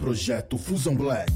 Projeto Fusão Black.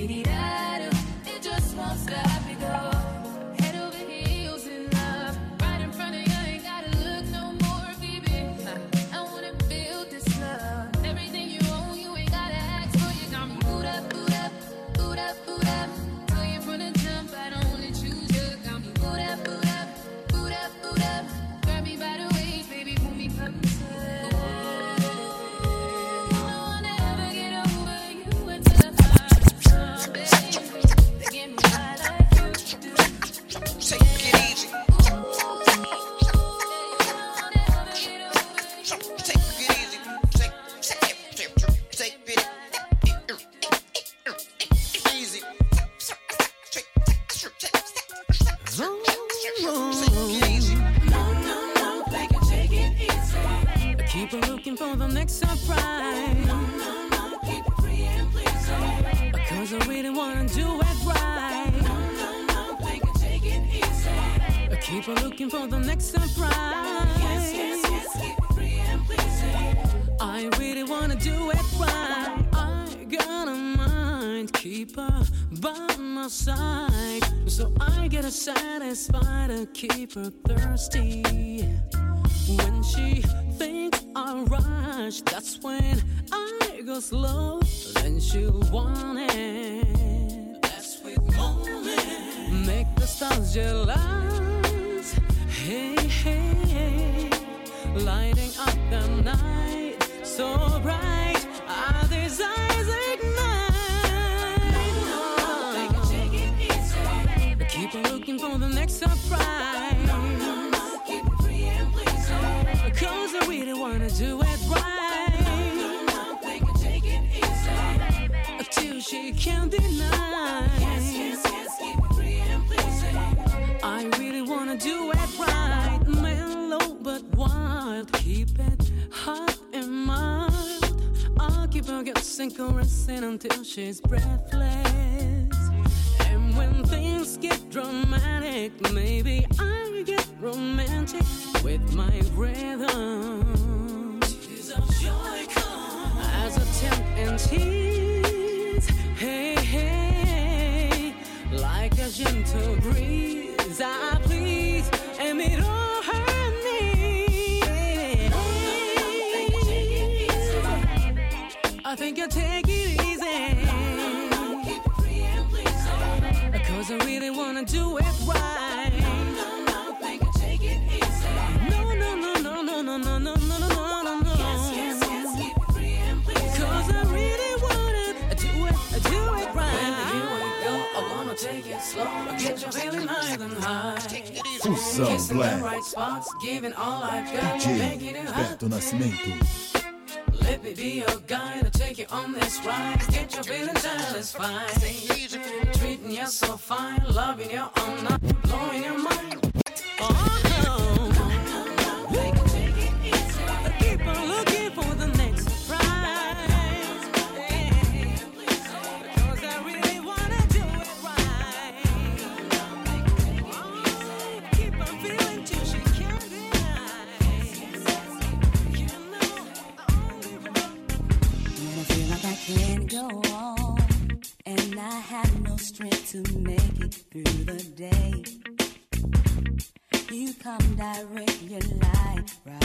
We need wanna do it right. I got a mind keeper by my side. So I get her satisfied and keep her thirsty. When she thinks I rush, that's when I go slow. Then she'll want it. That sweet moment. Make the stars jealous. Hey, hey, hey. Lighting up the night so bright. and caressing until she's breathless. And when things get dramatic, maybe I get romantic with my rhythm. A joy come as a temp and tease. Hey, hey, like a gentle breeze, I please, and it all. I think you'll take it easy. Cause I really wanna do it right. No, no, no, think take it easy. No, no, no, no, no, no, no, no, no, no, no, no. Cause I really wanna do it, do it right. When you wake I wanna take it slow. Get your feeling higher than high. Fusão Black. Right spots, giving all I've got. DJ Beto Nascimento be your guide. I'll take you on this ride. Get your feelings satisfied. Treating you so fine. Loving you all night. Blowing your mind. Uh-huh. come direct your light right?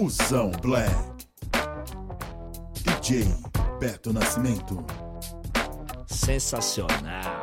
Fusão Black. DJ Beto Nascimento. Sensacional.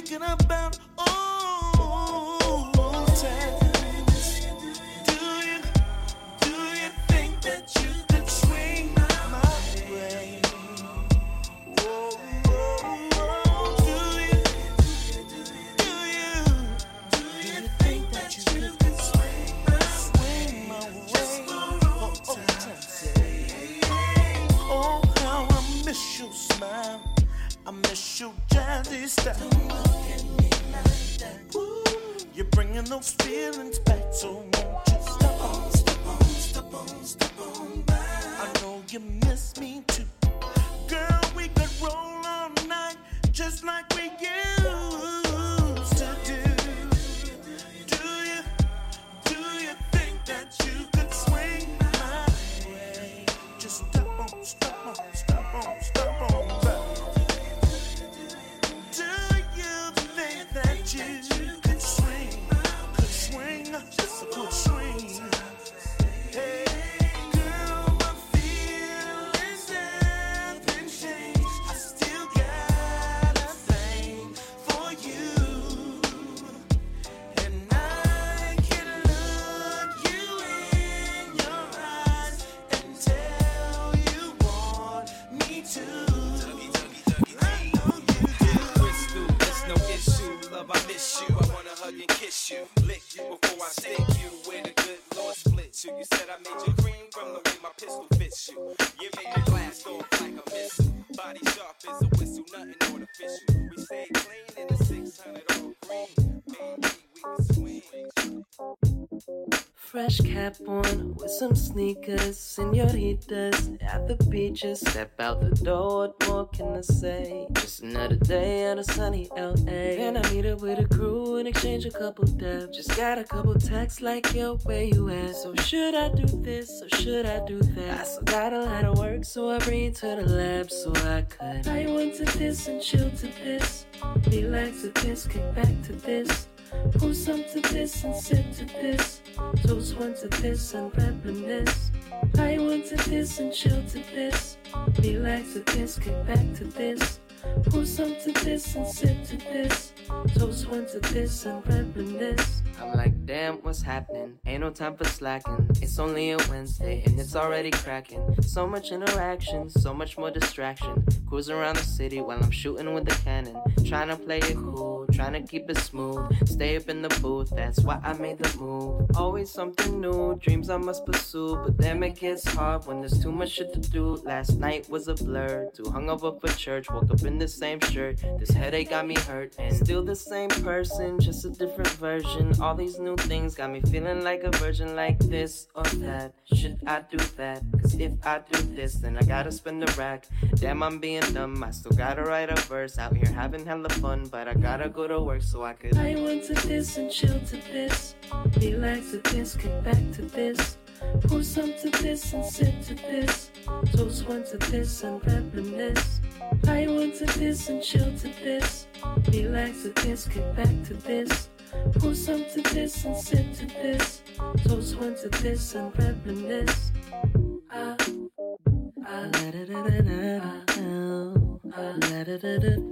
thinking about Cap on with some sneakers, senoritas at the beaches. Step out the door, what more can I say? Just another day at a sunny LA. And I meet up with a crew and exchange a couple dabs. Just got a couple texts like, yo, where you at? So should I do this or should I do that? I still got a lot of work, so I bring to the lab so I could. I went to this and chill to this. Relax to this, kick back to this. Pour some to this and sip to this. Toast one to this and reminisce. I went to this and chill to this. Relax to this, kick back to this. Pour some to this and sip to this. Toast one to this and reminisce. I'm like, damn, what's happening? Ain't no time for slacking. It's only a Wednesday and it's already cracking. So much interaction, so much more distraction. Cruising around the city while I'm shooting with the cannon. Trying to play it cool, trying to keep it smooth. Stay up in the booth, that's why I made the move. Always something new, dreams I must pursue. But damn, it gets hard when there's too much shit to do. Last night was a blur, too hungover for church. Woke up in the same shirt, this headache got me hurt. And still the same person, just a different version. All these new things got me feeling like a virgin, like this or that. Should I do that? Cause if I do this, then I gotta spend a rack. Damn, I'm being dumb. I still gotta write a verse out here having hella fun, but I gotta go to work so I could. I went to this and chill to this. Relax to this, kick back to this. Pour some to this and sip to this. Toast one to this and reminisce. I went to this and chill to this. Relax to this, kick back to this. Pour some to this and sip to this. Toast one to this and reminisce. Ah, ah, da da da da. Ah, da da da da da.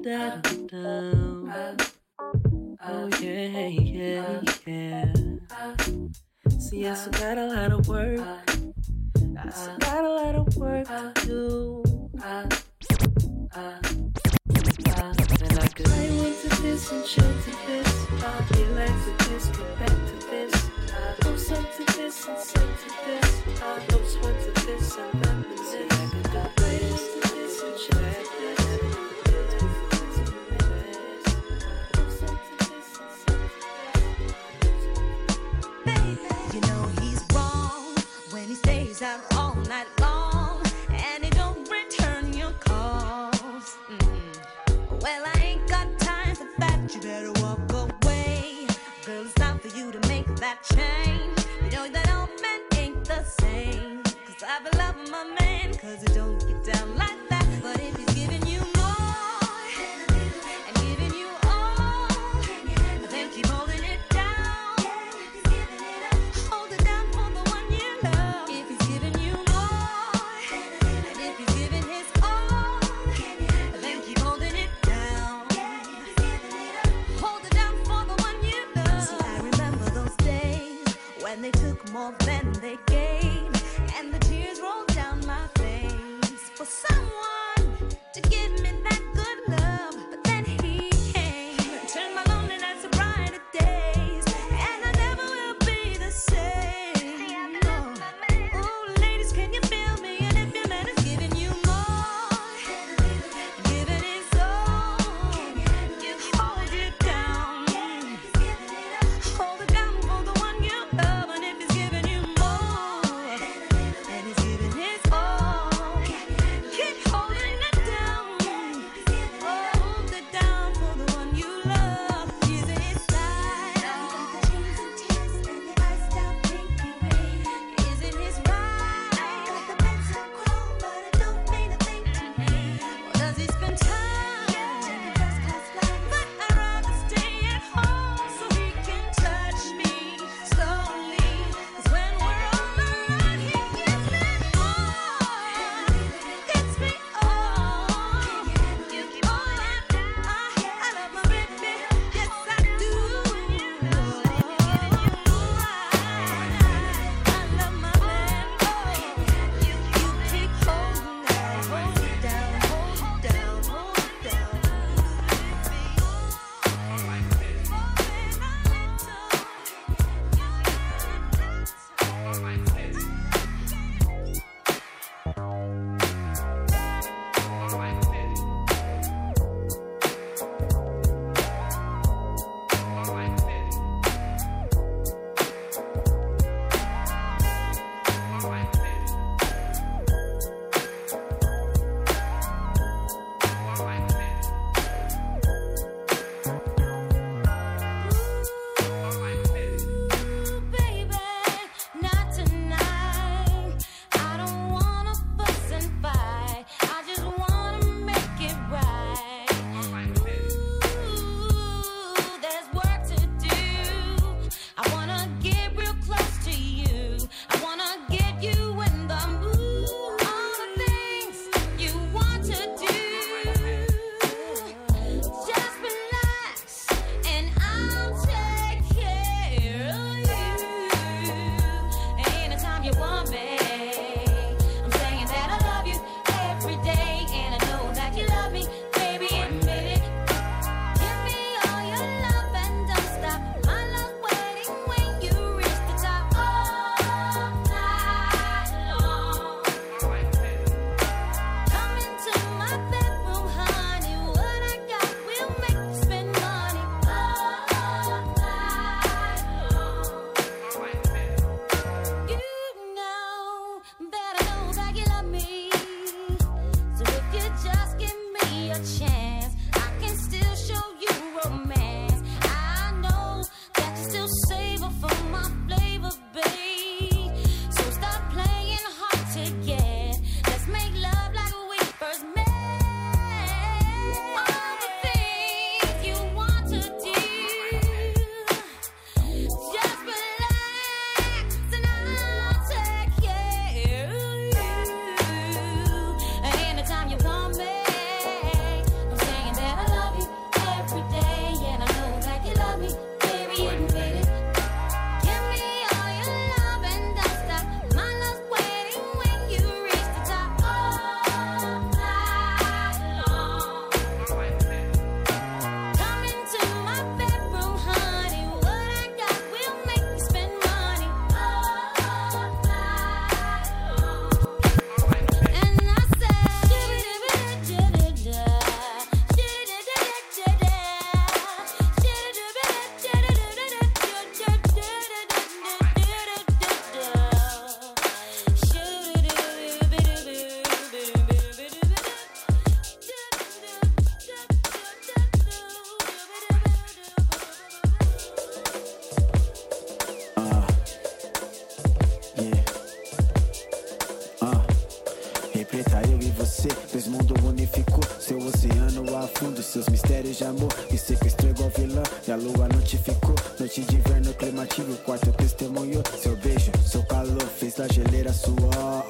você fez mundo unificou seu oceano afundo, seus mistérios de amor. Me sequestrou igual vilã e a lua notificou. Noite de inverno climativo, o quarto testemunhou. Seu beijo, seu calor, fez da geleira suor.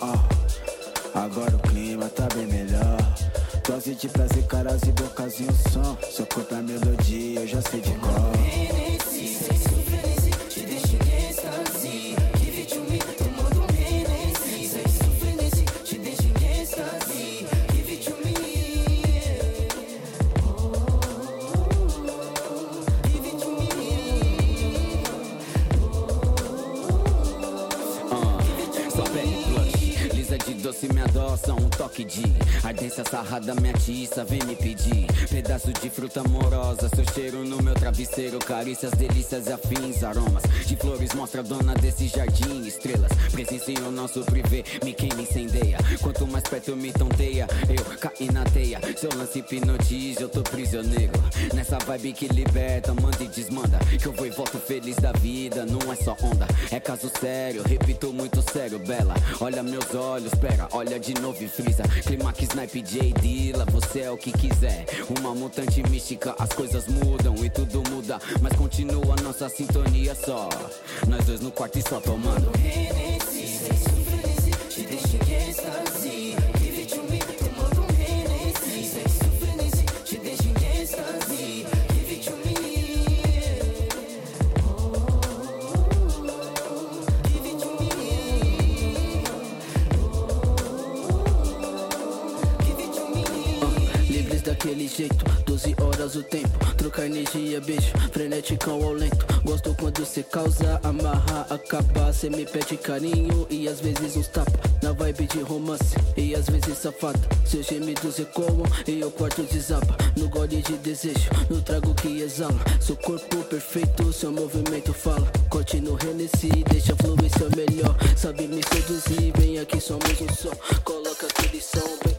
Agora o clima tá bem melhor. Dose de prazer, caras e bocas e um som. Só corta a é melodia, eu já sei de cor. Sarrada me atiça Vem me pedir pedaço de fruta amorosa Seu cheiro no meu travesseiro Carícias, delícias e afins Aromas de flores mostra a dona desse jardim Estrelas presenciam nosso privê Me queima, incendeia Quanto mais perto me tonteia Eu caí na teia Seu lance hipnotiza, eu tô prisioneiro Nessa vibe que liberta Manda e desmanda Que eu vou e volto feliz da vida Não é só onda, é caso sério Repito muito sério, bela Olha meus olhos, pera, olha de novo e frisa Climax, snipe, J, Dilla Você é o que quiser. Uma mutante mística, as coisas mudam E tudo muda, mas continua nossa sintonia só. Nós dois no quarto e só tomando o tempo Trocar energia, beijo, freneticão ao lento. Gosto quando cê causa, amarra, acaba Cê me pede carinho e às vezes uns tapa Na vibe de romance e às vezes safada Seus gemidos ecoam e o quarto desaba No gole de desejo, no trago que exala. Seu corpo perfeito, seu movimento fala. Corte no Hennessy, deixa fluir seu melhor. Sabe me seduzir, vem aqui somos um só. Coloca aquele som bem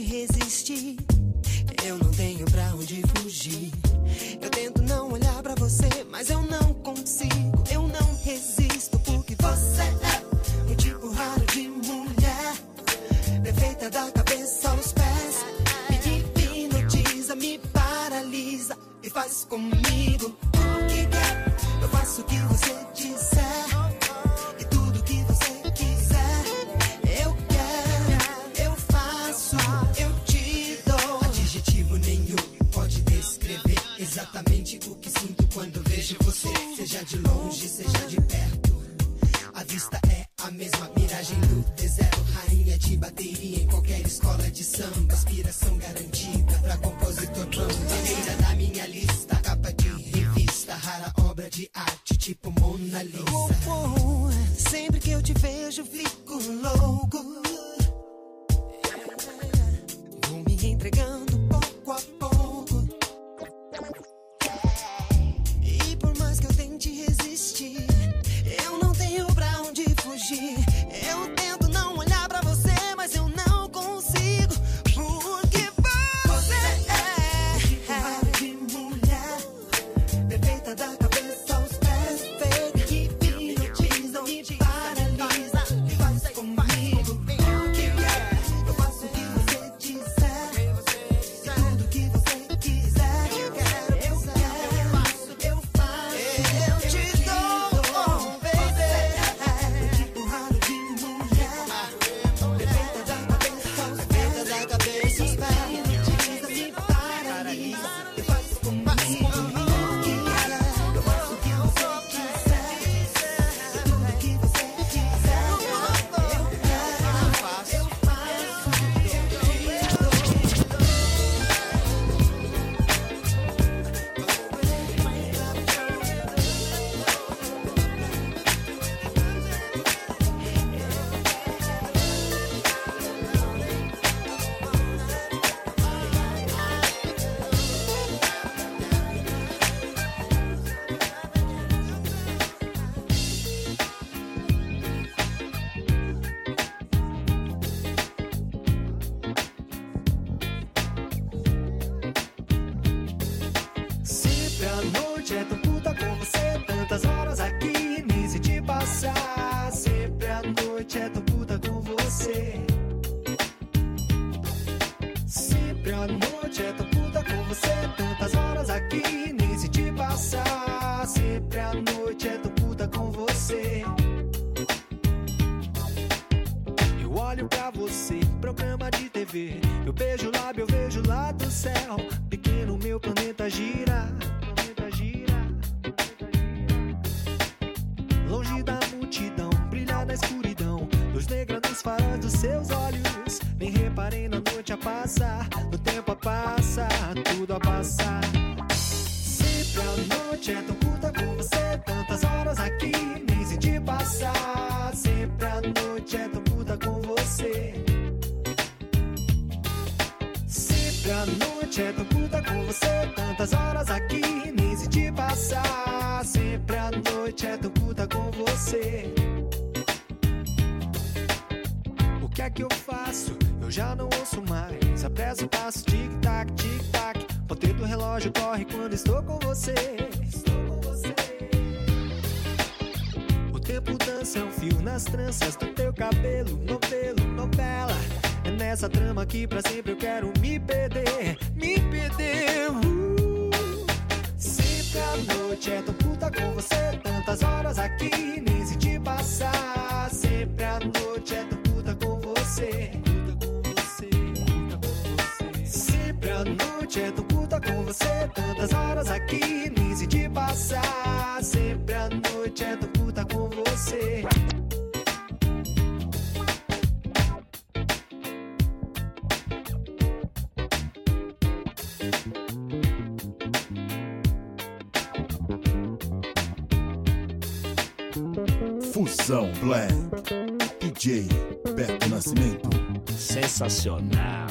resistir. Eu não tenho pra onde fugir. Eu tento não olhar para você, mas eu não consigo. Eu tenho Sempre à noite é tão puta com você. O que é que eu faço? Eu já não ouço mais. Apresso o passo, tic-tac, tic-tac. Botei do relógio, corre quando estou com você. Estou com você. O tempo dança, é um fio nas tranças do teu cabelo. Novelo, novela. É nessa trama que pra sempre eu quero me perder. Me perder. Uh. Sempre a noite é tão puta com você. Tantas horas aqui, nem se te passar. Sempre a noite é tão puta com você. Puta com você, puta com você. Sempre a noite é tão puta com você. Tantas horas aqui, nem se te passar. Sempre a noite é tão puta com você. Fusão Black. DJ Beto Nascimento. Sensacional.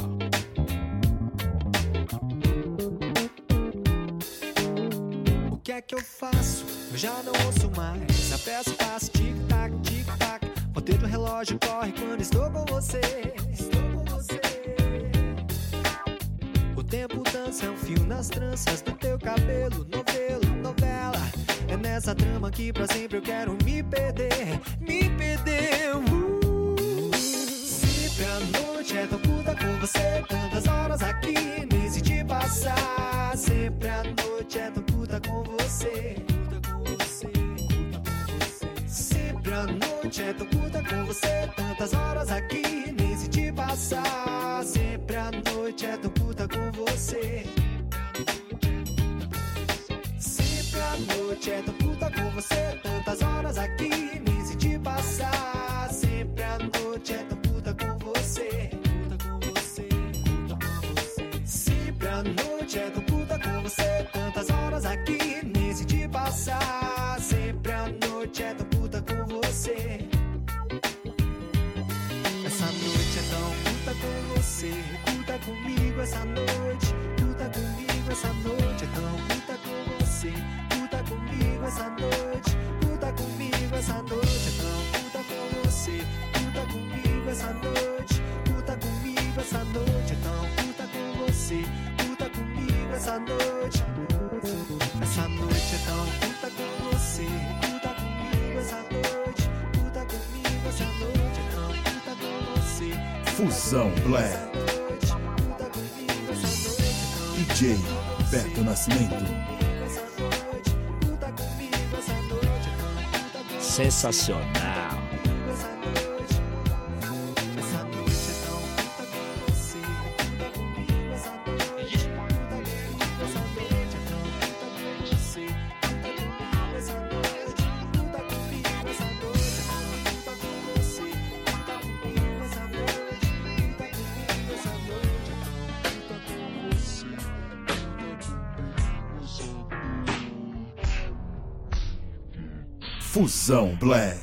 O que é que eu faço? Eu já não ouço mais. A peça passa tic-tac, tic-tac. O dedo do relógio corre quando estou com você. Estou tempo dança, é um fio nas tranças do teu cabelo. Novelo, novela. É nessa trama que pra sempre eu quero me perder. Me perder. Uh. Sempre a noite é tão curta com você. Tantas horas aqui, nem se te passar. Sempre a noite é tão curta com você. Sempre a noite é tão curta com você. Tantas horas aqui, nem se te passar. Sempre a noite é tão curta com você. Sempre a noite é tão curta com você. Tantas horas aqui, nem se te passar. Sempre a noite é tão curta com você. Sempre a noite é tão curta com você. Tantas horas aqui, nem se te passar. Comigo essa noite. Curta comigo essa noite. É tão curta com você. Curta comigo essa noite. Curta comigo essa noite. É tão curta com você. Curta comigo essa noite. Curta comigo essa noite. É tão curta com você. Curta comigo essa noite. Essa noite é tão curta com você. Curta comigo essa noite. Curta comigo essa noite. É tão curta com você. Fusão Black. DJ Beto Nascimento. Sensacional. Black.